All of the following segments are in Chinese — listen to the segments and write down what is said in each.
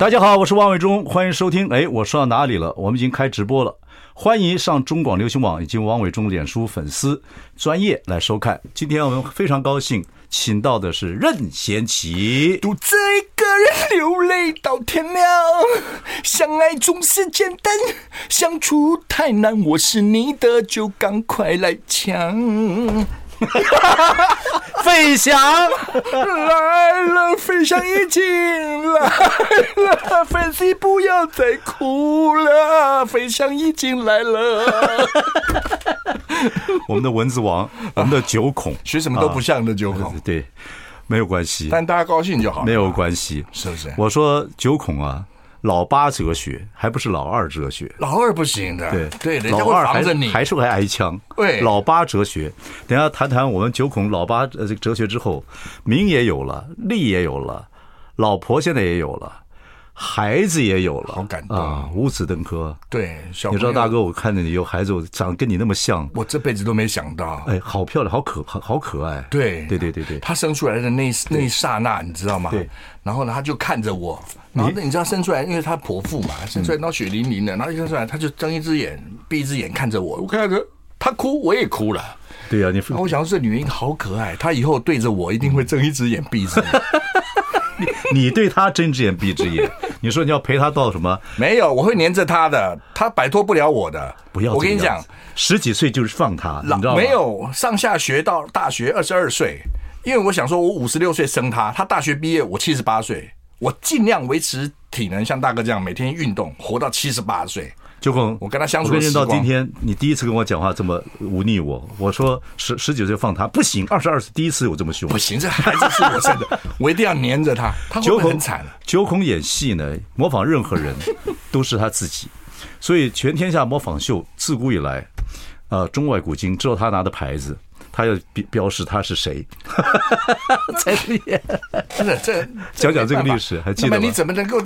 大家好，我是王伟忠，欢迎收听。哎，我说到哪里了？我们已经开直播了，欢迎上中广流行网以及王伟忠脸书粉丝专业来收看。今天我们非常高兴，请到的是任贤齐。独自一个人流泪到天亮，相爱总是简单，相处太难。我是你的，就赶快来抢。飞翔 来了，费翔已经来了，粉丝不要再哭了，飞翔已经来了。我们的蚊子王，我们的九孔，学什么都不像的九孔，啊、对，没有关系，但大家高兴就好，没有关系，是不是？我说九孔啊。老八哲学还不是老二哲学，老二不行的，对对，人家会防着你，还是会挨枪。对，老八哲学，等下谈谈我们九孔老八呃这个哲学之后，名也有了，利也有了，老婆现在也有了。孩子也有了，好感动啊！五子登科，对，你知道大哥，我看着你有孩子，我长得跟你那么像，我这辈子都没想到。哎，好漂亮，好可好好可爱。对，对对对对，他生出来的那那一刹那，你知道吗？对。然后呢，他就看着我，然后你知道生出来，因为他剖腹嘛，生出来然后血淋淋的，然后一生出来他就睁一只眼闭一只眼看着我，我看着他哭，我也哭了。对呀，你。我想说这女人好可爱，她以后对着我一定会睁一只眼闭一只眼。你对她睁只眼闭只眼，你说你要陪他到什么？没有，我会黏着他的，他摆脱不了我的。不要，我跟你讲，十几岁就是放他，你知道吗？没有上下学到大学二十二岁，因为我想说，我五十六岁生他，他大学毕业我七十八岁，我尽量维持体能，像大哥这样每天运动，活到七十八岁。九孔，我跟他相处，我跟你到今天，你第一次跟我讲话这么忤逆我。我说十十九岁放他不行，二十二岁第一次有这么凶，不行，这 孩子是我生的，我一定要黏着他。他会会很惨？九孔演戏呢，模仿任何人都是他自己，所以全天下模仿秀自古以来，呃，中外古今知道他拿的牌子，他要标标示他是谁，才厉害。真的，这讲讲这个历史，还记得吗？你怎么能够？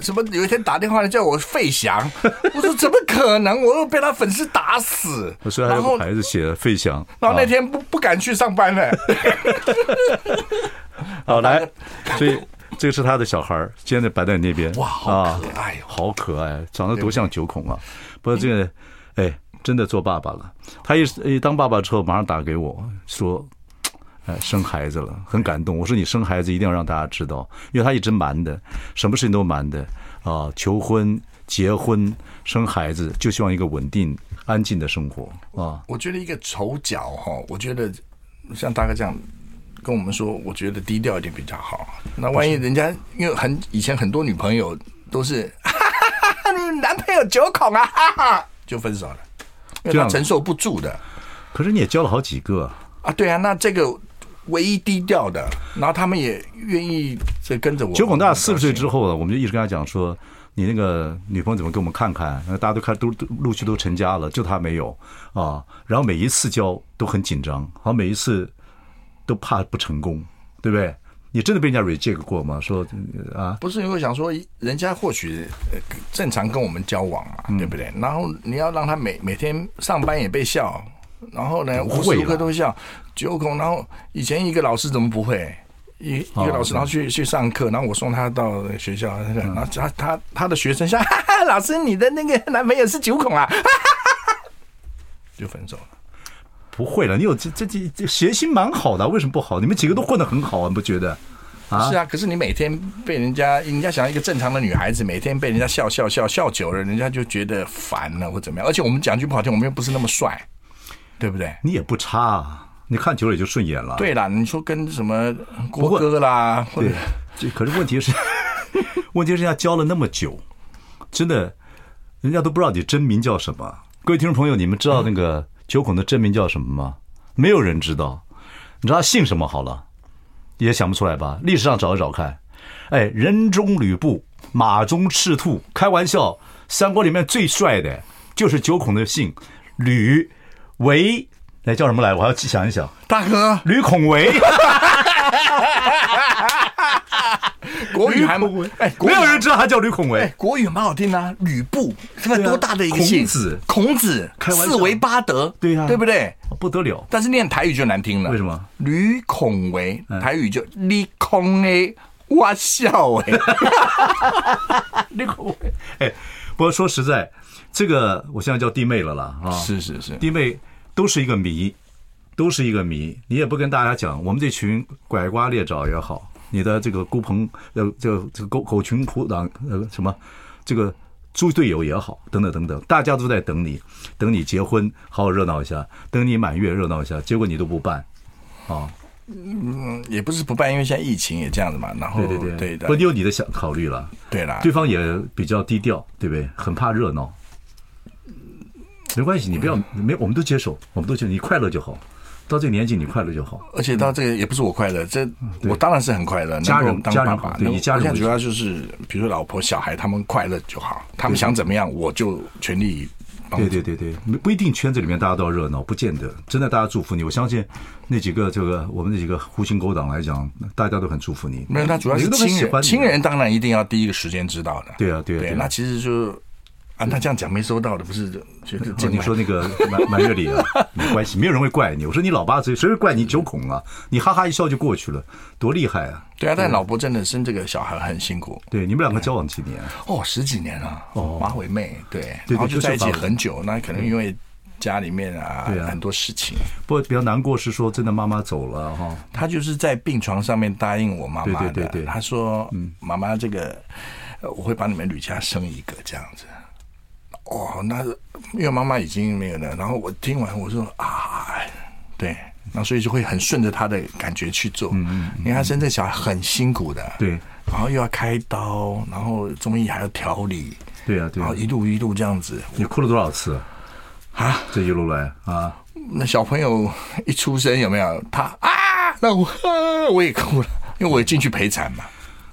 什么？有一天打电话来叫我费翔，我说怎么可能？我又被他粉丝打死。所以还有牌子写了费翔，然后那天不不敢去上班了。好来，所以这个是他的小孩儿，现在摆在你那边。哇，好可爱，好可爱，长得多像九孔啊！不过这个，哎，真的做爸爸了。他一一当爸爸之后，马上打给我说。哎，生孩子了，很感动。我说你生孩子一定要让大家知道，因为他一直瞒的，什么事情都瞒的啊。求婚、结婚、生孩子，就希望一个稳定、安静的生活啊。我觉得一个丑角哈，我觉得像大哥这样跟我们说，我觉得低调一点比较好。那万一人家因为很以前很多女朋友都是，哈哈哈，你男朋友九孔啊，哈哈，就分手了，因为他承受不住的。可是你也交了好几个啊？对啊，那这个。唯一低调的，然后他们也愿意在跟着我。九孔大四十岁之后呢，我们就一直跟他讲说，你那个女朋友怎么给我们看看？大家都看，都都陆续都成家了，就他没有啊。然后每一次交都很紧张，好，每一次都怕不成功，对不对？你真的被人家 reject 过吗？说啊，不是，因为想说人家或许正常跟我们交往嘛，对不对？然后你要让他每每天上班也被笑。然后呢，无时无刻都笑九孔。然后以前一个老师怎么不会？一一个老师，然后去去上课，然后我送他到学校，然后他他他的学生笑，哈哈，老师你的那个男朋友是九孔啊，哈哈，就分手了。不会了，你有这这这这谐星蛮好的，为什么不好？你们几个都混得很好啊，你不觉得？啊，是啊，可是你每天被人家，人家想要一个正常的女孩子，每天被人家笑笑笑笑久了，人家就觉得烦了或怎么样。而且我们讲句不好听，我们又不是那么帅。对不对？你也不差啊，你看久了也就顺眼了。对啦，你说跟什么郭哥啦，或者对，可是问题是，问题是人家教了那么久，真的，人家都不知道你真名叫什么。各位听众朋友，你们知道那个九孔的真名叫什么吗？没有人知道。你知道他姓什么？好了，也想不出来吧？历史上找一找看。哎，人中吕布，马中赤兔，开玩笑，三国里面最帅的就是九孔的姓吕维，哎叫什么来？我还要想一想，大哥吕孔维。国语还没哎，没有人知道他叫吕孔维。哎，国语蛮好听的，吕布是不是多大的一个姓？孔子，孔子，四维八德，对呀，对不对？不得了。但是念台语就难听了，为什么？吕孔维，台语就李孔哎，哇笑哎，吕孔维。哎，不过说实在，这个我现在叫弟妹了啦啊，是是是，弟妹都是一个谜，都是一个谜。你也不跟大家讲，我们这群拐瓜裂枣也好。你的这个孤朋呃，这个这个狗狗群虎党呃什么，这个猪队友也好，等等等等，大家都在等你，等你结婚，好好热闹一下，等你满月热闹一下，结果你都不办，啊，嗯，也不是不办，因为现在疫情也这样子嘛，然后对对对对的，不，你有你的想考虑了，对啦，对方也比较低调，对不对？很怕热闹，没关系，你不要没，我们都接受，我们都接受，你快乐就好。到这个年纪，你快乐就好。而且到这个也不是我快乐，这我当然是很快乐。家人当爸爸，对，你家人。主要就是，比如说老婆、小孩，他们快乐就好。他们想怎么样，我就全力。对对对对，不一定圈子里面大家都要热闹，不见得。真的，大家祝福你。我相信那几个这个我们那几个狐群狗党来讲，大家都很祝福你。没有，那主要是亲人，亲人当然一定要第一个时间知道的。对啊，对啊。对，那其实就。啊，他这样讲没收到的不是？觉得你说那个满满月礼啊，没关系，没有人会怪你。我说你老八岁，谁会怪你九孔啊？你哈哈一笑就过去了，多厉害啊！对啊，但老婆真的生这个小孩很辛苦。对，你们两个交往几年？哦，十几年了。哦，马尾妹，对，然后就在一起很久。那可能因为家里面啊，对很多事情。不过比较难过是说，真的妈妈走了哈。她就是在病床上面答应我妈妈的，对对对，她说：“嗯，妈妈，这个我会帮你们吕家生一个这样子。”哦，那因为妈妈已经没有了，然后我听完我说啊，对，那所以就会很顺着他的感觉去做。嗯嗯，因为他生这小孩很辛苦的，对，然后又要开刀，然后中医还要调理，对啊，对，然后一路一路这样子。你哭了多少次啊？这一路来啊？那小朋友一出生有没有他啊？那我我也哭了，因为我也进去陪产嘛。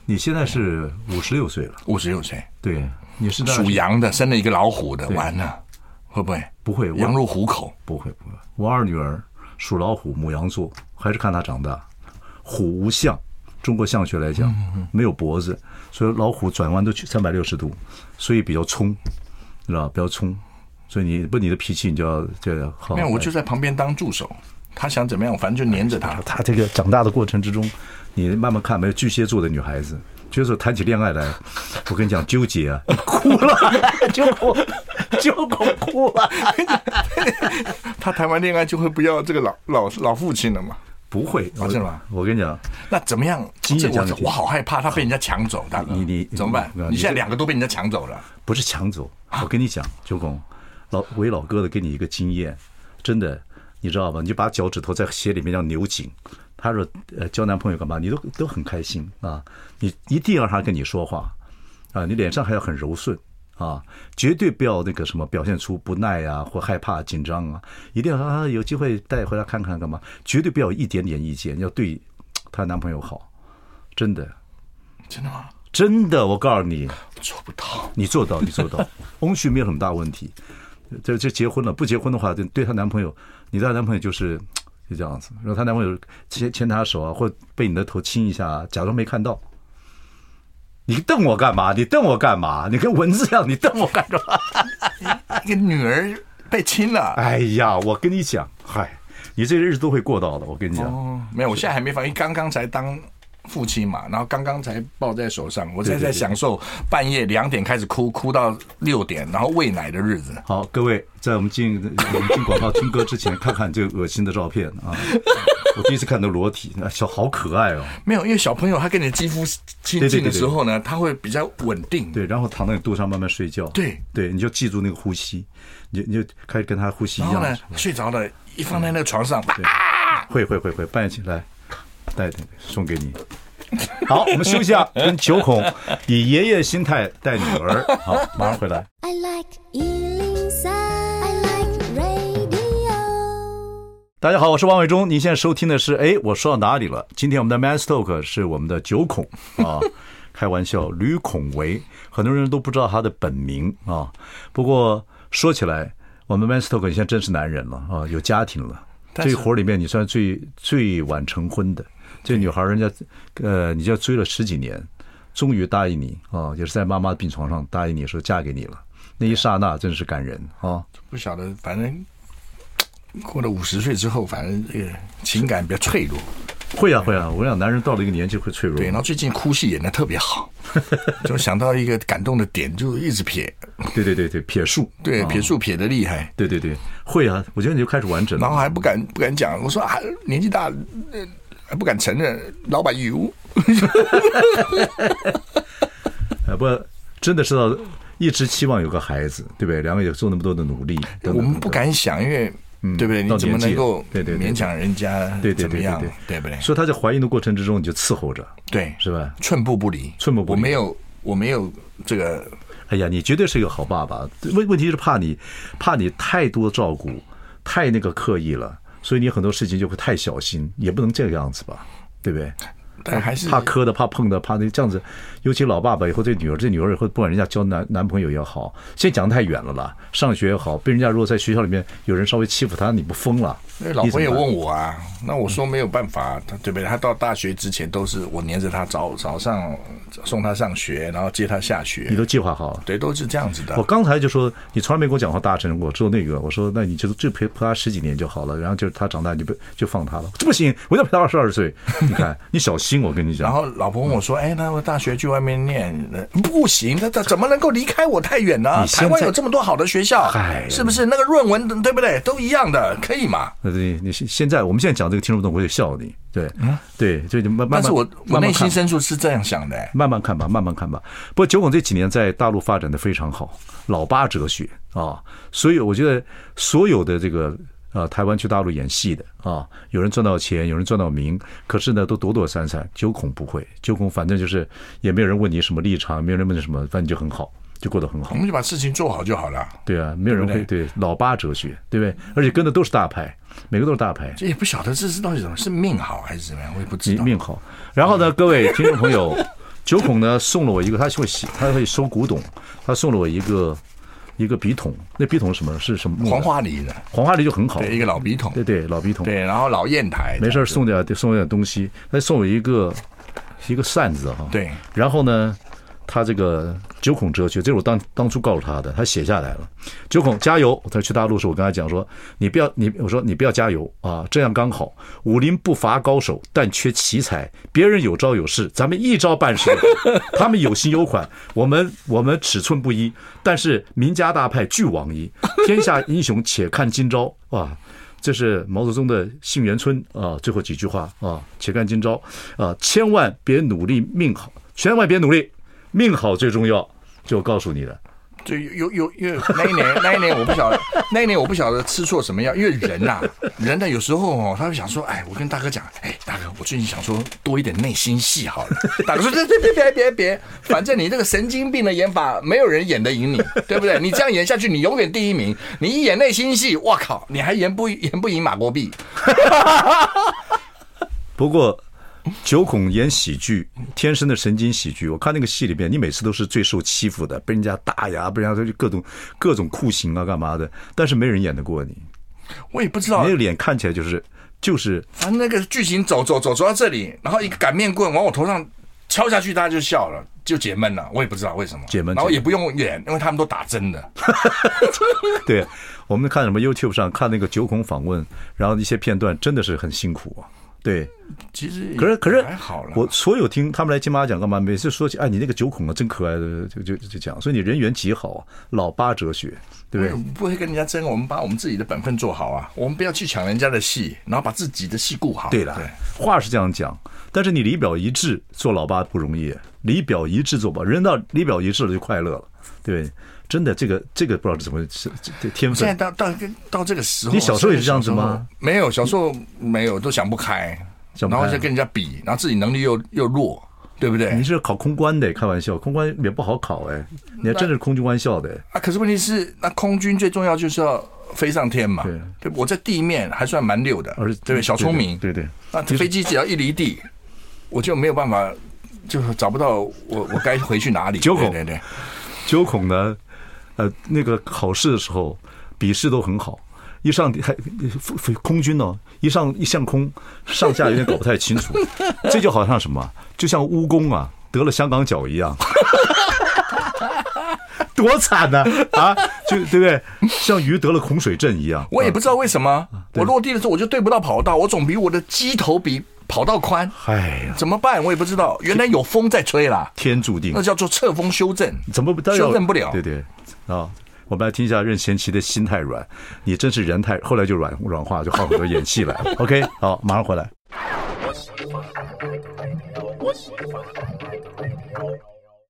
你现在是五十六岁了，五十六岁，对。你是属羊的，生了一个老虎的，完了，会不会？不会，羊入虎口，不会，不会。我二女儿属老虎，母羊座，还是看她长大。虎无相，中国相学来讲，没有脖子，所以老虎转弯都去三百六十度，所以比较冲，知道吧？比较冲，所以你不你的脾气，你就要就要好。没有，我就在旁边当助手，他想怎么样，反正就黏着他。他这个长大的过程之中，你慢慢看，没有巨蟹座的女孩子。就是谈起恋爱来，我跟你讲纠结啊，哭了，九孔，九孔哭了。他谈完恋爱就会不要这个老老老父亲了嘛？不会，是吗？我跟你讲，那怎么样？我我好害怕他被人家抢走，大哥，你你怎么办？你现在两个都被人家抢走了，不是抢走。我跟你讲，九公，老为老哥的给你一个经验，真的，你知道吧？你就把脚趾头在鞋里面这样扭紧。他说：“呃，交男朋友干嘛？你都都很开心啊！你一定要让他跟你说话啊！你脸上还要很柔顺啊！绝对不要那个什么表现出不耐啊或害怕紧张啊！一定要让他有机会带回来看看干嘛？绝对不要一点点意见，要对她男朋友好，真的，真的吗？真的，我告诉你，做不到，你做到，你做到，翁婿没有很大问题。这这结婚了，不结婚的话，对对她男朋友，你的男朋友就是。”就这样子，然后她男朋友牵牵她手啊，或被你的头亲一下，假装没看到。你瞪我干嘛？你瞪我干嘛？你跟蚊子一样，你瞪我干什么？一个女儿被亲了。哎呀，我跟你讲，嗨，你这个日子都会过到的。我跟你讲，哦，没有，我现在还没反应，刚刚才当。父亲嘛，然后刚刚才抱在手上，我才在享受半夜两点开始哭，哭到六点，然后喂奶的日子。好，各位，在我们进我们进广告听歌之前，看看这个恶心的照片啊！我第一次看到裸体，那小好可爱哦。没有，因为小朋友他跟你的肌肤亲近的时候呢，他会比较稳定。对，然后躺在你肚上慢慢睡觉。对对，你就记住那个呼吸，你你就开始跟他呼吸一样。然后呢，睡着了，一放在那个床上，啊，会会会会，半夜起来带送给你。好，我们休息一下，跟九孔以爷爷心态带女儿。好，马上回来。I like 103, I like radio。大家好，我是王伟忠。您现在收听的是，哎，我说到哪里了？今天我们的 Man Talk 是我们的九孔啊。开玩笑，吕孔维，很多人都不知道他的本名啊。不过说起来，我们 Men's Talk 现在真是男人了啊，有家庭了。这一伙里面，你算最最晚成婚的。这女孩，人家呃，你就追了十几年，终于答应你啊，也是在妈妈的病床上答应你说嫁给你了。那一刹那真是感人啊！不晓得，反正过了五十岁之后，反正这个情感比较脆弱。会啊会啊，我想男人到了一个年纪会脆弱。对，然后最近哭戏演的特别好，就想到一个感动的点，就一直撇。对对对对，撇树，对撇树撇的厉害。对对对，会啊，我觉得你就开始完整了。然后还不敢不敢讲，我说啊，年纪大，还不敢承认，老板有。啊不，真的是到。一直期望有个孩子，对不对？两位也做那么多的努力，等等我们不敢想，因为、嗯、对不对？你怎么能够对对勉强人家对对对样？对不对？所以他在怀孕的过程之中，你就伺候着，对，是吧？寸步不离，寸步不离。我没有，我没有这个。哎呀，你绝对是一个好爸爸。问问题是怕你，怕你太多照顾，太那个刻意了，所以你很多事情就会太小心，也不能这个样子吧？对不对？但还是怕磕的，怕碰的，怕那这样子。尤其老爸爸以后这女儿，这女儿以后不管人家交男男朋友也好，现在讲的太远了啦。上学也好，被人家如果在学校里面有人稍微欺负他，你不疯了？那老婆也问我啊，那我说没有办法，他对不对？他到大学之前都是我黏着他，早早上送他上学，然后接他下学。你都计划好了？对，都是这样子的。我刚才就说，你从来没跟我讲话大声过，只有那个，我说那你就就陪陪他十几年就好了，然后就是他长大你就不就放他了？这不行，我要陪他二十二岁。你看，你小心，我跟你讲。然后老婆问我说：“哎，那我大学去外面念，不行，他他怎么能够离开我太远呢？台湾有这么多好的学校，是不是？那个论文对不对？都一样的，可以嘛？”对，你现现在我们现在讲这个听不懂，我就笑你。对，嗯，对，就你慢慢。但是我我内心深处是这样想的，慢慢看吧，慢慢看吧。不过九孔这几年在大陆发展的非常好，老八哲学啊，所以我觉得所有的这个呃台湾去大陆演戏的啊，有人赚到钱，有人赚到名，可是呢都躲躲闪闪。九孔不会，九孔反正就是也没有人问你什么立场，没有人问你什么，反正就很好。就过得很好，我们就把事情做好就好了。对啊，没有人会对老八哲学，对不对？而且跟的都是大牌，每个都是大牌。这也不晓得这是到底怎么是命好还是怎么样，我也不知道。命好。然后呢，各位听众朋友，九孔呢送了我一个，他会喜，他会收古董，他送了我一个一个笔筒。那笔筒是什么？是什么？黄花梨的。黄花梨就很好，对，一个老笔筒。对对，老笔筒。对，然后老砚台。没事送点送点东西，他送我一个一个扇子哈。对。然后呢？他这个九孔哲学，这是我当当初告诉他的，他写下来了。九孔加油！他去大陆时候，我跟他讲说：“你不要你，我说你不要加油啊，这样刚好。武林不乏高手，但缺奇才。别人有招有式，咱们一招半式。他们有心有款，我们我们尺寸不一，但是名家大派俱往矣。天下英雄且看今朝。啊，这是毛泽东的《沁园春》啊，最后几句话啊，且看今朝啊，千万别努力命好，千万别努力。”命好最重要，就告诉你了。就有有因为那一年那一年我不晓得 那一年我不晓得吃错什么药，因为人呐、啊、人呢有时候哦，他会想说，哎，我跟大哥讲，哎，大哥，我最近想说多一点内心戏好了。大哥说，别别别别别，反正你这个神经病的演法，没有人演得赢你，对不对？你这样演下去，你永远第一名。你一演内心戏，我靠，你还演不演不赢马国碧？不过。九孔演喜剧，天生的神经喜剧。我看那个戏里边，你每次都是最受欺负的，被人家打呀，被人家各种各种酷刑啊，干嘛的？但是没人演得过你。我也不知道，你的脸看起来就是就是。反正那个剧情走走走走到这里，然后一个擀面棍往我头上敲下去，大家就笑了，就解闷了。我也不知道为什么解闷，然后也不用演，因为他们都打针的。对，我们看什么 YouTube 上看那个九孔访问，然后一些片段真的是很辛苦啊。对，其实可是可是还好了。我所有听他们来金马奖干嘛？每次说起哎，你那个九孔啊，真可爱的，就就就讲，所以你人缘极好啊，老八哲学，对不对？不会跟人家争，我们把我们自己的本分做好啊，我们不要去抢人家的戏，然后把自己的戏顾好。对了，对，话是这样讲，但是你里表一致做老八不容易，里表一致做吧，人到里表一致了就快乐了，对。真的，这个这个不知道怎么是这天分。现在到到到这个时候，你小时候也是这样子吗？没有，小时候没有，都想不开，然后就跟人家比，然后自己能力又又弱，对不对？你是考空关的，开玩笑，空关也不好考哎，你还真是空军官校的啊！可是问题是，那空军最重要就是要飞上天嘛。对，对，我在地面还算蛮溜的，而对，小聪明，对对。那飞机只要一离地，我就没有办法。就是找不到我我该回去哪里。九孔对对对，九孔呢，呃，那个考试的时候笔试都很好，一上还空军哦，一上一上空，上下有点搞不太清楚，这就好像什么，就像蜈蚣啊得了香港脚一样。多惨呐啊！就对不对？像鱼得了恐水症一样。我也不知道为什么，我落地的时候我就对不到跑道，我总比我的机头比跑道宽。哎呀，怎么办？我也不知道。原来有风在吹啦，天注定。那叫做侧风修正，怎么修正不了？对对啊！我们来听一下任贤齐的心太软，你真是人太……后来就软软化，就好很多演戏来了。OK，好，马上回来。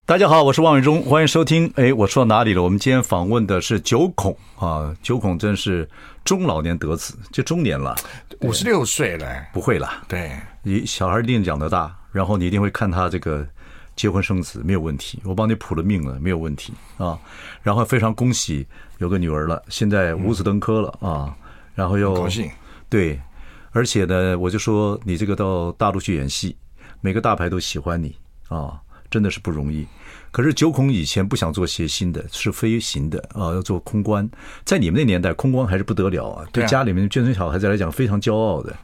大家好，我是王伟忠，欢迎收听。哎，我说到哪里了？我们今天访问的是九孔啊，九孔真是中老年得子，就中年了，五十六岁了，不会了。对，你小孩一定长得大，然后你一定会看他这个结婚生子，没有问题。我帮你谱了命了，没有问题啊。然后非常恭喜有个女儿了，现在五子登科了啊。然后又高兴，对，而且呢，我就说你这个到大陆去演戏，每个大牌都喜欢你啊。真的是不容易，可是九孔以前不想做谐星的，是飞行的啊，要做空关。在你们那年代，空关还是不得了啊，对家里面眷村小孩子来讲非常骄傲的。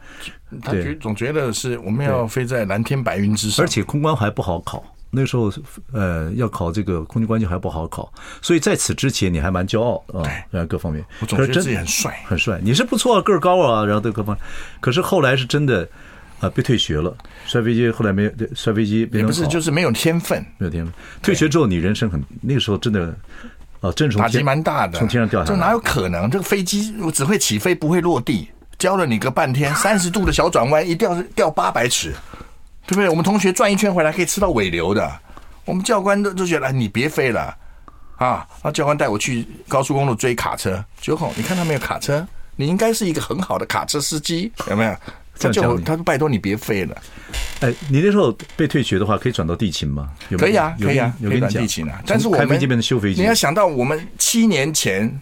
他觉总觉得是我们要飞在蓝天白云之上，而且空关还不好考。那时候呃，要考这个空军官就还不好考，所以在此之前你还蛮骄傲啊，然后各方面，我总觉得自己很帅，很帅。你是不错，个儿高啊，然后对各方面，可是后来是真的。啊，被退学了，摔飞机，后来没有摔飞机，也不是，就是没有天分，没有天分。退学之后，你人生很那个时候真的，啊，真是打击蛮大的，从天上掉下来，这哪有可能？这个飞机我只会起飞，不会落地，教了你个半天，三十度的小转弯，一掉掉八百尺，对不对？我们同学转一圈回来可以吃到尾流的，我们教官都都觉得你别飞了啊！那教官带我去高速公路追卡车，九孔，你看到没有卡车，你应该是一个很好的卡车司机，有没有？他就他说：“拜托你别飞了。”哎，你那时候被退学的话，可以转到地勤吗？可以啊，可以啊，可以转地勤啊。但是我们开飞机变成修飞机。你要想到我们七年前，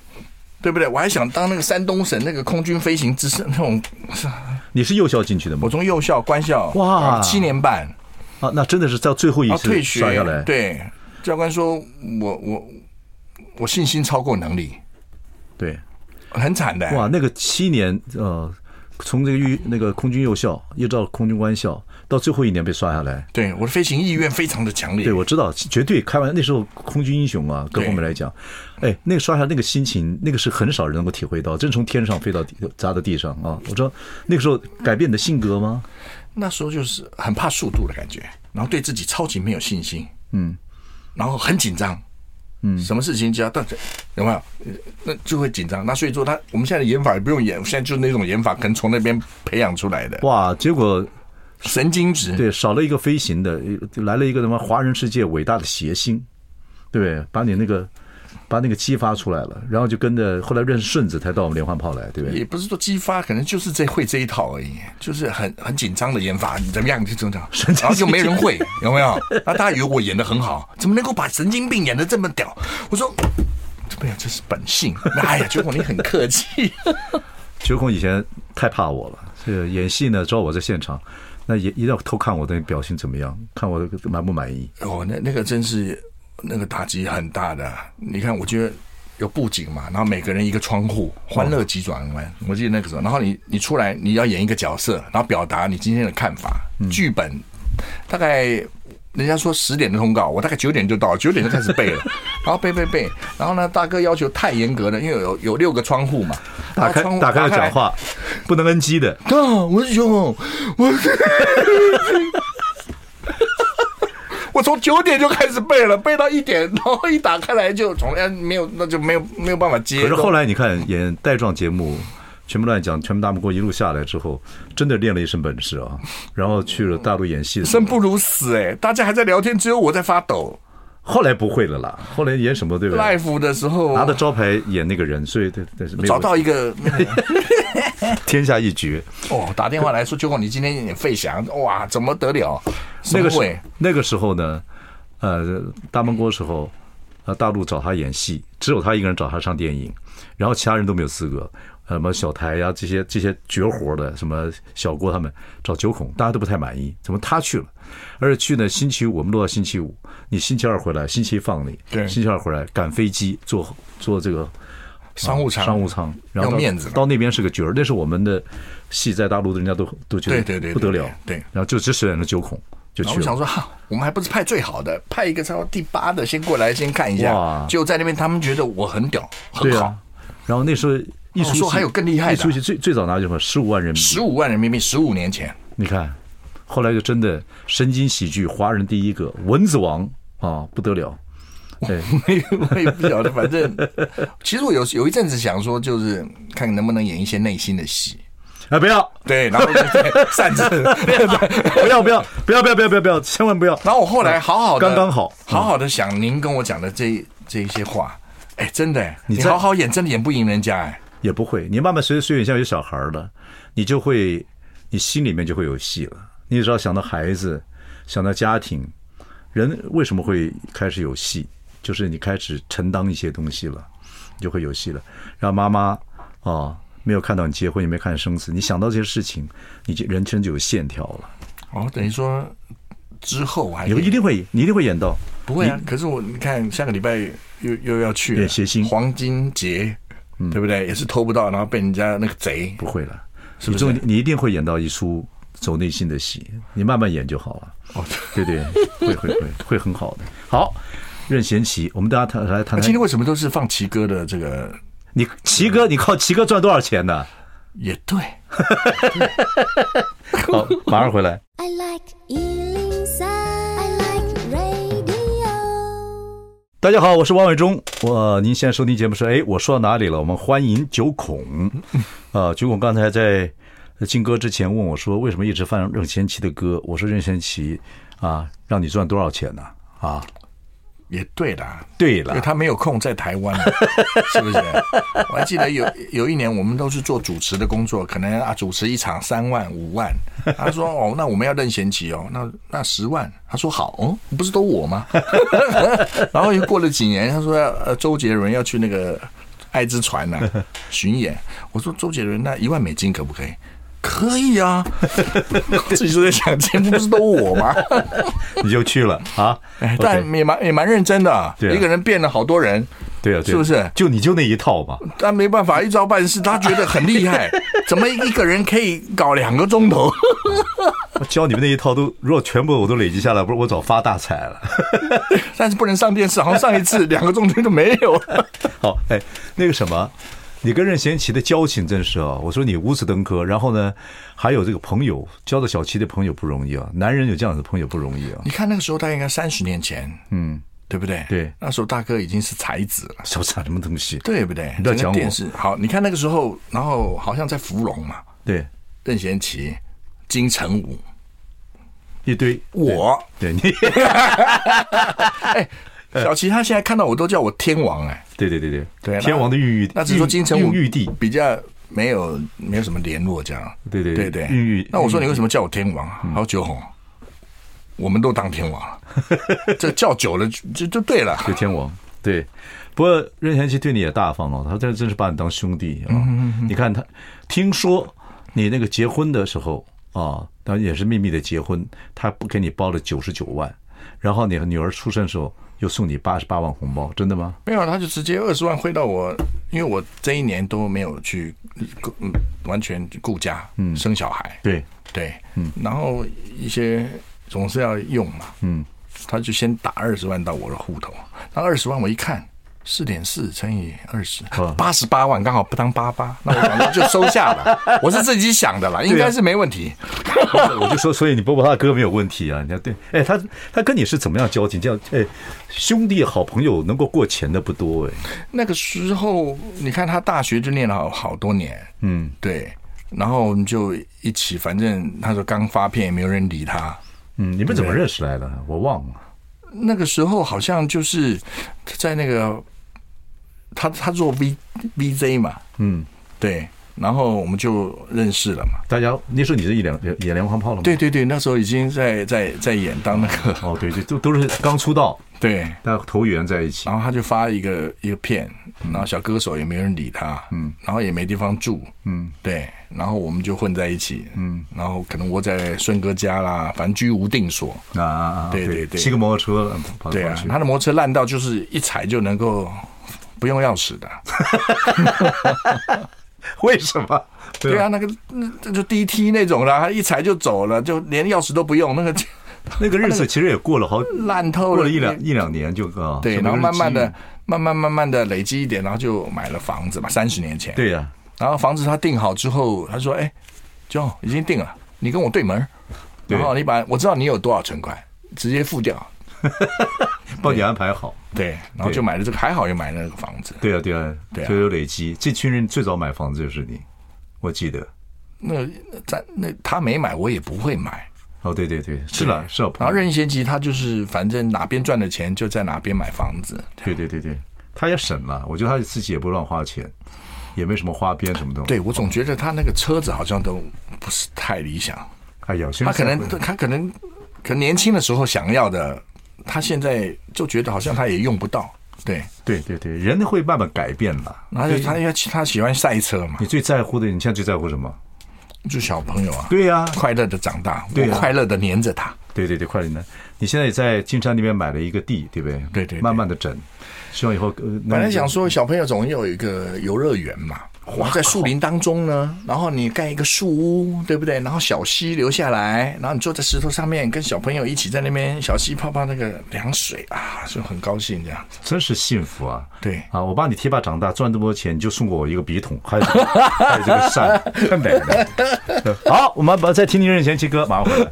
对不对？我还想当那个山东省那个空军飞行之神那种。你是幼校进去的吗？我从幼校官校哇，七年半啊，那真的是到最后一次退学下来。对，教官说我我我信心超过能力，对，很惨的。哇，那个七年呃。从这个预那个空军幼校，一直到空军官校，到最后一年被刷下来。对，我的飞行意愿非常的强烈。对，我知道，绝对开玩笑。那时候空军英雄啊，各方面来讲，哎，那个刷下来那个心情，那个是很少人能够体会到，真从天上飞到地，砸到地上啊！我知道那个时候改变你的性格吗？那时候就是很怕速度的感觉，然后对自己超级没有信心，嗯，然后很紧张。嗯，什么事情只要到这，有没有？那就会紧张。那所以说，他我们现在的演法也不用演，现在就是那种演法，可能从那边培养出来的。哇，结果神经质，对，少了一个飞行的，来了一个什么华人世界伟大的谐星，对？把你那个。把那个激发出来了，然后就跟着后来认识顺子，才到我们连环炮来，对不对？也不是说激发，可能就是这会这一套而已，就是很很紧张的演法，你怎么样？你就这样，然后就没人会，有没有？那大家以为我演的很好，怎么能够把神经病演的这么屌？我说，这没有，这是本性。哎呀，九孔你很客气。九孔以前太怕我了，这个演戏呢，只要我在现场，那也一定要偷看我的表情怎么样，看我满不满意。哦，那那个真是。那个打击很大的，你看，我觉得有布景嘛，然后每个人一个窗户，欢乐急转弯。我记得那个时候，然后你你出来，你要演一个角色，然后表达你今天的看法。剧本大概人家说十点的通告，我大概九点就到，九点就开始背了，然后背背背。然后呢，大哥要求太严格了，因为有有六个窗户嘛，打开打开讲话不能 NG 的。对，我是熊，我。我从九点就开始背了，背到一点，然后一打开来就从来没有，那就没有没有办法接。可是后来你看演带状节目，全部乱讲，全部大闷锅一路下来之后，真的练了一身本事啊。然后去了大陆演戏，生不如死哎！大家还在聊天，只有我在发抖。后来不会了啦，后来演什么对不对？Life 的时候拿着招牌演那个人，所以对对是找到一个 天下一绝哦。打电话来说，九孔你今天演费翔，哇，怎么得了？那个时候那个时候呢，呃，大闷锅时候，呃，大陆找他演戏，只有他一个人找他上电影，然后其他人都没有资格。什么小台呀、啊，这些这些绝活的，什么小郭他们找九孔，大家都不太满意，怎么他去了？而且去呢，星期五我们落到星期五，你星期二回来，星期一放你，对，星期二回来赶飞机坐坐这个商务舱，商务舱，然后要面子到那边是个角儿，那是我们的戏在大陆的人家都都觉得对对对不得了，对，然后就只选了九孔。就去我想说哈，我们还不是派最好的，派一个超第八的先过来先看一下。哇！就在那边，他们觉得我很屌，很好。啊、然后那时候一出戏，说还有更厉害的，一出戏最最早拿什么十五万人民币，十五万人民币，十五年前。你看，后来就真的神经喜剧，华人第一个蚊子王啊，不得了。对，我也不晓得，反正其实我有有一阵子想说，就是看能不能演一些内心的戏。啊！不要对，然后擅自 不要不要不要不要不要不要不要，千万不要。然后我后来好好的刚刚好好好的想您跟我讲的这这一些话，哎，真的，你好好演，真的演不赢人家哎，也不会。你慢慢随随缘，像有小孩了，你就会，你心里面就会有戏了。你只要想到孩子，想到家庭，人为什么会开始有戏？就是你开始承担一些东西了，你就会有戏了。然后妈妈啊。哦没有看到你结婚，也没看生死，你想到这些事情，你就人生就有线条了。哦，等于说之后还你一定会，你一定会演到。不会啊，可是我你看下个礼拜又又要去演谐星黄金节，嗯，对不对？也是偷不到，然后被人家那个贼。不会了，是不是？你你一定会演到一出走内心的戏，你慢慢演就好了。哦，对对，会会会会很好的。好，任贤齐，我们大家谈来谈谈。今天为什么都是放齐哥的这个？你齐哥，你靠齐哥赚多少钱呢？也对。好，马上回来。I like 103, I like radio。大家好，我是王伟忠。我您现在收听节目是哎，我说到哪里了？我们欢迎九孔。啊，九孔刚才在进歌之前问我说，为什么一直放任贤齐的歌？我说任贤齐啊，让你赚多少钱呢？啊？也对啦，对了，他没有空在台湾，是不是？我还记得有有一年，我们都是做主持的工作，可能啊主持一场三万五万。他说哦，那我们要任贤齐哦，那那十万。他说好，哦，不是都我吗？然后又过了几年，他说呃周杰伦要去那个爱之船呐、啊、巡演，我说周杰伦那一万美金可不可以？可以啊，自己都在想，节目不是都我吗？你就去了啊？但也蛮也蛮认真的，一个人变了好多人，对啊，是不是？就你就那一套嘛。但没办法，一招半式，他觉得很厉害，怎么一个人可以搞两个钟头？我教你们那一套都，如果全部我都累积下来，不是我早发大财了。但是不能上电视，好像上一次两个钟头都没有。好，哎，那个什么。你跟任贤齐的交情真是啊！我说你无此登科，然后呢，还有这个朋友交到小齐的朋友不容易啊，男人有这样的朋友不容易啊。你看那个时候，大概应该三十年前，嗯，对不对？对，那时候大哥已经是才子了，小产什么东西？对不对？你不要讲我。电视好，你看那个时候，然后好像在芙蓉嘛，对，任贤齐、金城武一堆，我对你。哎小齐他现在看到我都叫我天王哎，对对对对对，天王的玉玉，那只是说金城武玉帝比较没有没有什么联络这样，对对对对，玉玉。那我说你为什么叫我天王？好九红，我们都当天王了，这叫久了就就对了，就天王对。不过任贤齐对你也大方哦，他真真是把你当兄弟啊。你看他，听说你那个结婚的时候啊，当然也是秘密的结婚，他不给你包了九十九万，然后你女儿出生的时候。又送你八十八万红包，真的吗？没有，他就直接二十万汇到我，因为我这一年都没有去，嗯，完全顾家，嗯，生小孩，对。对，嗯，然后一些总是要用嘛，嗯，他就先打二十万到我的户头，那二十万我一看。四点四乘以二十，八十八万，刚好不当八八，那我想说就收下了。我是自己想的啦，应该是没问题。我就说，所以你伯伯他的歌没有问题啊。你看，对，哎，他他跟你是怎么样交情？这样，哎，兄弟好朋友能够过钱的不多哎。那个时候，你看他大学就念了好好多年，嗯，对，然后我们就一起，反正他说刚发片也没有人理他。嗯，你们怎么认识来的？我忘了。那个时候好像就是在那个。他他做 V VJ 嘛，嗯，对，然后我们就认识了嘛。大家那时候你是演连演连环炮了吗？对对对，那时候已经在在在演当那个哦，对对，都都是刚出道，对，大家投缘在一起。然后他就发一个一个片，然后小歌手也没人理他，嗯，然后也没地方住，嗯，对，然后我们就混在一起，嗯，然后可能窝在顺哥家啦，反正居无定所啊啊啊！对对对，骑个摩托车对啊，他的摩托车烂到就是一踩就能够不用钥匙的，为什么？对啊，那个那就 DT 那种啦，他一踩就走了，就连钥匙都不用，那个 那个日子其实也过了好烂透了，过了一两一两年就啊，对，然后慢慢的、慢慢、慢慢的累积一点，然后就买了房子嘛，三十年前。对呀，然后房子他定好之后，他说：“哎，John 已经定了，你跟我对门，对然后你把我知道你有多少存款，直接付掉。帮你安排好。对，然后就买了这个，还好又买了那个房子。对啊，对啊，对啊就有累积。这群人最早买房子就是你，我记得。那在那他没买，我也不会买。哦，对对对，是了，是了。然后任贤齐他就是反正哪边赚的钱就在哪边买房子。对对对对，他也省了，我觉得他自己也不乱花钱，也没什么花边什么东西。对我总觉得他那个车子好像都不是太理想。哎呀，他可能他可能可能年轻的时候想要的，他现在就觉得好像他也用不到。对对对对，人会慢慢改变了。然后就他因为他喜欢赛车嘛你，最在乎的，你现在最在乎什么？就小朋友啊，对呀，快乐的长大，对快乐的黏着他。对对对，快乐的。你现在也在金山那边买了一个地，对不对？对对对慢慢的整，希望以后呃本来想说小朋友总有一个游乐园嘛，然后在树林当中呢，然后你盖一个树屋，对不对？然后小溪流下来，然后你坐在石头上面，跟小朋友一起在那边小溪泡泡那个凉水啊，就很高兴这样子。真是幸福啊！对啊，我帮你提拔长大，赚这么多钱，你就送过我一个笔筒，还有这个 还有这个扇，太美了。好，我们把再听听任贤齐歌，马上回来。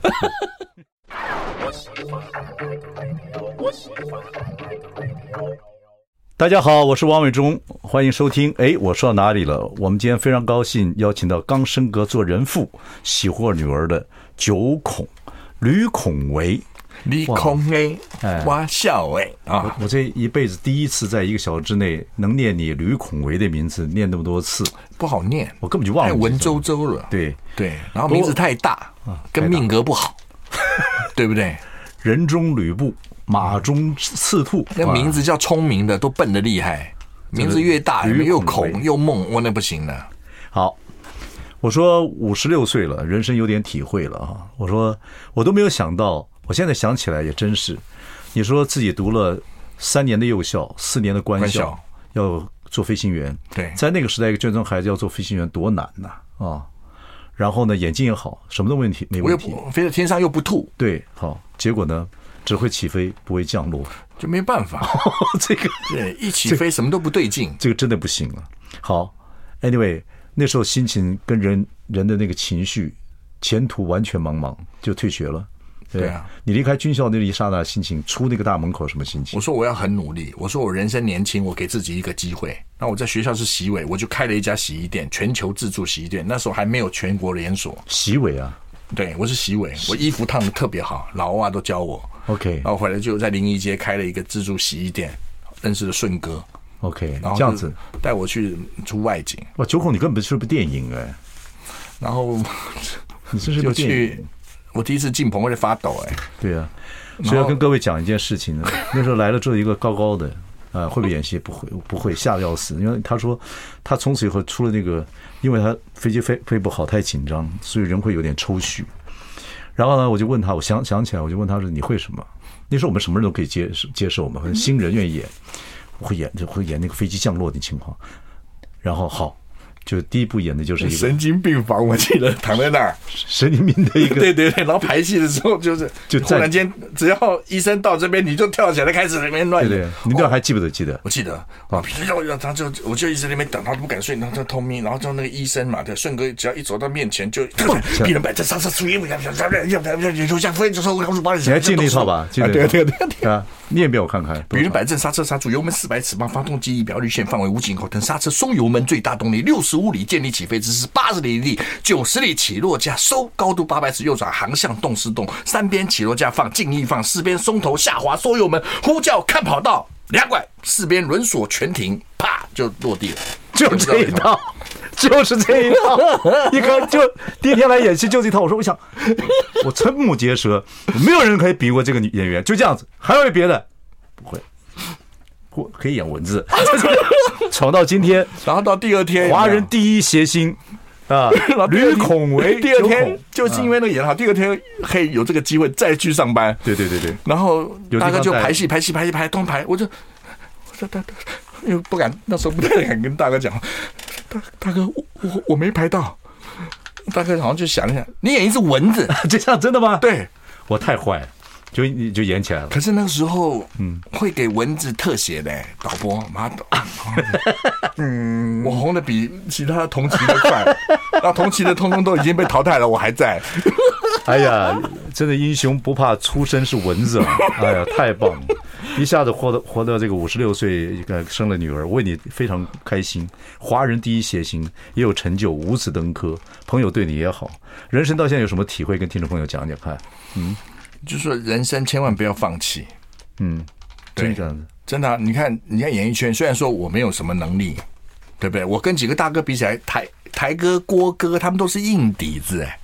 大家好，我是王伟忠，欢迎收听。哎，我说到哪里了？我们今天非常高兴邀请到刚升格做人父、喜获女儿的九孔吕孔维。你空哎哎，我笑哎啊！我这一辈子第一次在一个小时之内能念你吕孔维的名字，念那么多次，不好念，我根本就忘了。太文绉绉了。对，对，然后名字太大，跟命格不好，对不对？人中吕布，马中赤兔，那个名字叫聪明的，都笨的厉害。名字越大，又孔又梦，我那不行了。好，我说五十六岁了，人生有点体会了啊。我说我都没有想到，我现在想起来也真是。你说自己读了三年的幼校，四年的官校，要做飞行员。对在那个时代，一个眷村孩子要做飞行员多难呐啊！然后呢，眼睛也好，什么都问题没问题。飞在天上又不吐，对，好，结果呢，只会起飞，不会降落。就没办法。这个对，一起飞什么都不对劲。这个真的不行了。好，anyway，那时候心情跟人人的那个情绪，前途完全茫茫，就退学了。对啊，你离开军校那一刹那，心情出那个大门口什么心情我？说我要很努力，我说我人生年轻，我给自己一个机会。那我在学校是洗尾，我就开了一家洗衣店，全球自助洗衣店。那时候还没有全国连锁。洗尾啊对，我是洗伟，我衣服烫的特别好，老外都教我。，OK。然后回来就在临沂街开了一个自助洗衣店，认识了顺哥，OK，然后这样子，带我去出外景，哇，九孔你根本是部电影哎，然后 你这是部电就去影。我第一次进棚会发抖哎、对啊，所以要跟各位讲一件事情呢。那时候来了之后，一个高高的，啊，会不会演戏？不会，不会，吓得要死。因为他说，他从此以后出了那个，因为他飞机飞飞不好，太紧张，所以人会有点抽搐。然后呢，我就问他，我想想起来，我就问他说：“你会什么？”那时候我们什么人都可以接接受嘛，新人愿意演，会演就会演那个飞机降落的情况。然后好。就第一部演的就是一个神经病房，我记得躺在那儿，神经病的一个，对对对，然后排戏的时候就是，就突然间，只要医生到这边，你就跳起来开始在那边乱演。对对，你那还记不得？记得？我记得啊，要要他就我就一直在那边等，他不敢睡，然后他偷眯，然后就那个医生嘛，对，顺哥只要一走到面前就，病人摆在上车出院，要要要要要要要下飞就说我告诉把你，你还记得那套吧？记得对对对对啊，念一遍我看看。比如摆正刹车刹住油门四百尺，帮发动机仪表率线范围无紧扣，等刹车松油门最大动力六十五里建立起飞姿势八十里立九十里起落架收高度八百尺右转航向动是动三边起落架放静翼放四边松头下滑缩油门呼叫看跑道两拐四边轮锁全停啪就落地了，就这一套，就是这一套。一看就第一天来演戏就这一套。我说我想，我瞠目结舌，没有人可以比过这个女演员，就这样子。还有别的？可以演蚊子。闯到今天，然后到第二天，华人第一谐星。啊，吕孔维，第二天就是因为那个演好，第二天可以有这个机会再去上班。对对对对，然后大哥就排戏排戏排戏排通排，我就，我说大大，因为不敢那时候不太敢跟大哥讲，大大哥我我我没排到，大哥好像就想一想，你演一只蚊子，这样真的吗？对，我太坏了。就你就演起来了，可是那个时候，嗯，会给蚊子特写的导播，妈的，嗯，我红的比其他同期的快，那同期的通通都已经被淘汰了，我还在。哎呀，真的英雄不怕出身是蚊子啊，哎呀，太棒了，一下子活到活到这个五十六岁，一个生了女儿，为你非常开心。华人第一谐星也有成就，五子登科，朋友对你也好，人生到现在有什么体会？跟听众朋友讲讲看，嗯。就是说，人生千万不要放弃。嗯，对，这样子，真的，你看，你看演艺圈，虽然说我没有什么能力，对不对？我跟几个大哥比起来，台台哥、郭哥他们都是硬底子，哎，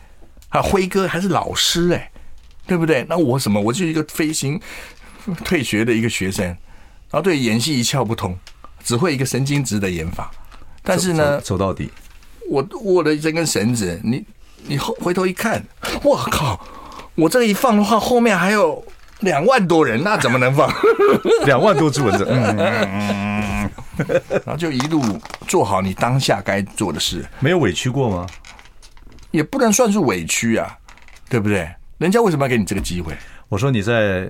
啊，辉哥还是老师，哎，对不对？那我什么？我就是一个飞行 退学的一个学生，然后对演戏一窍不通，只会一个神经质的演法。但是呢，走，走到底，我握了这根绳子，你你后回头一看，我靠！我这个一放的话，后面还有两万多人，那怎么能放？两万多只蚊子，嗯，然后就一路做好你当下该做的事，没有委屈过吗？也不能算是委屈啊，对不对？人家为什么要给你这个机会？我说你在。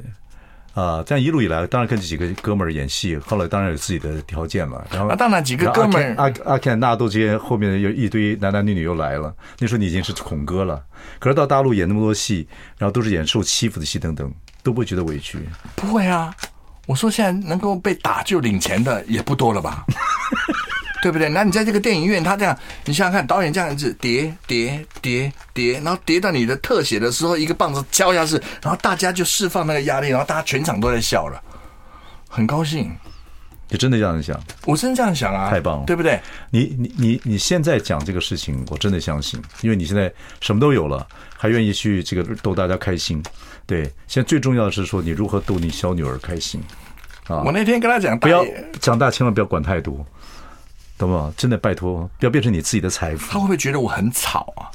啊，这样一路以来，当然跟这几个哥们儿演戏，后来当然有自己的条件了。然后，啊，当然几个哥们儿，阿阿肯纳豆这些后面有一堆男男女女又来了。那时候你已经是孔哥了，可是到大陆演那么多戏，然后都是演受欺负的戏等等，都不会觉得委屈？不会啊，我说现在能够被打就领钱的也不多了吧。对不对？那你在这个电影院，他这样，你想想看，导演这样子叠叠叠叠，然后叠到你的特写的时候，一个棒子敲下去，然后大家就释放那个压力，然后大家全场都在笑了，很高兴。你真的这样想？我真这样想啊！太棒了，对不对？你你你你现在讲这个事情，我真的相信，因为你现在什么都有了，还愿意去这个逗大家开心。对，现在最重要的是说你如何逗你小女儿开心啊！我那天跟他讲，不要长大，千万不要管太多。懂不懂？真的拜托，不要变成你自己的财富。他会不会觉得我很吵啊？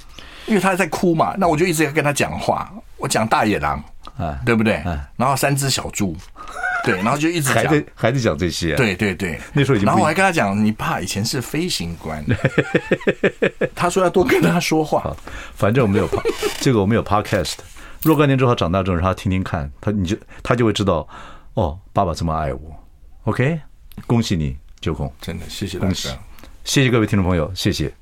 因为他在哭嘛，那我就一直要跟他讲话。我讲大野狼，啊，对不对？啊，然后三只小猪，对，然后就一直讲，还在还在讲这些。对对对，那时候已经。然后我还跟他讲，你爸以前是飞行官。他说要多跟他说话。反正我们有这个，我们有 podcast。若干年之后长大之后，让他听听看，他你就他就会知道，哦，爸爸这么爱我。OK，恭喜你。九孔，真的谢谢大家，谢谢各位听众朋友，谢谢。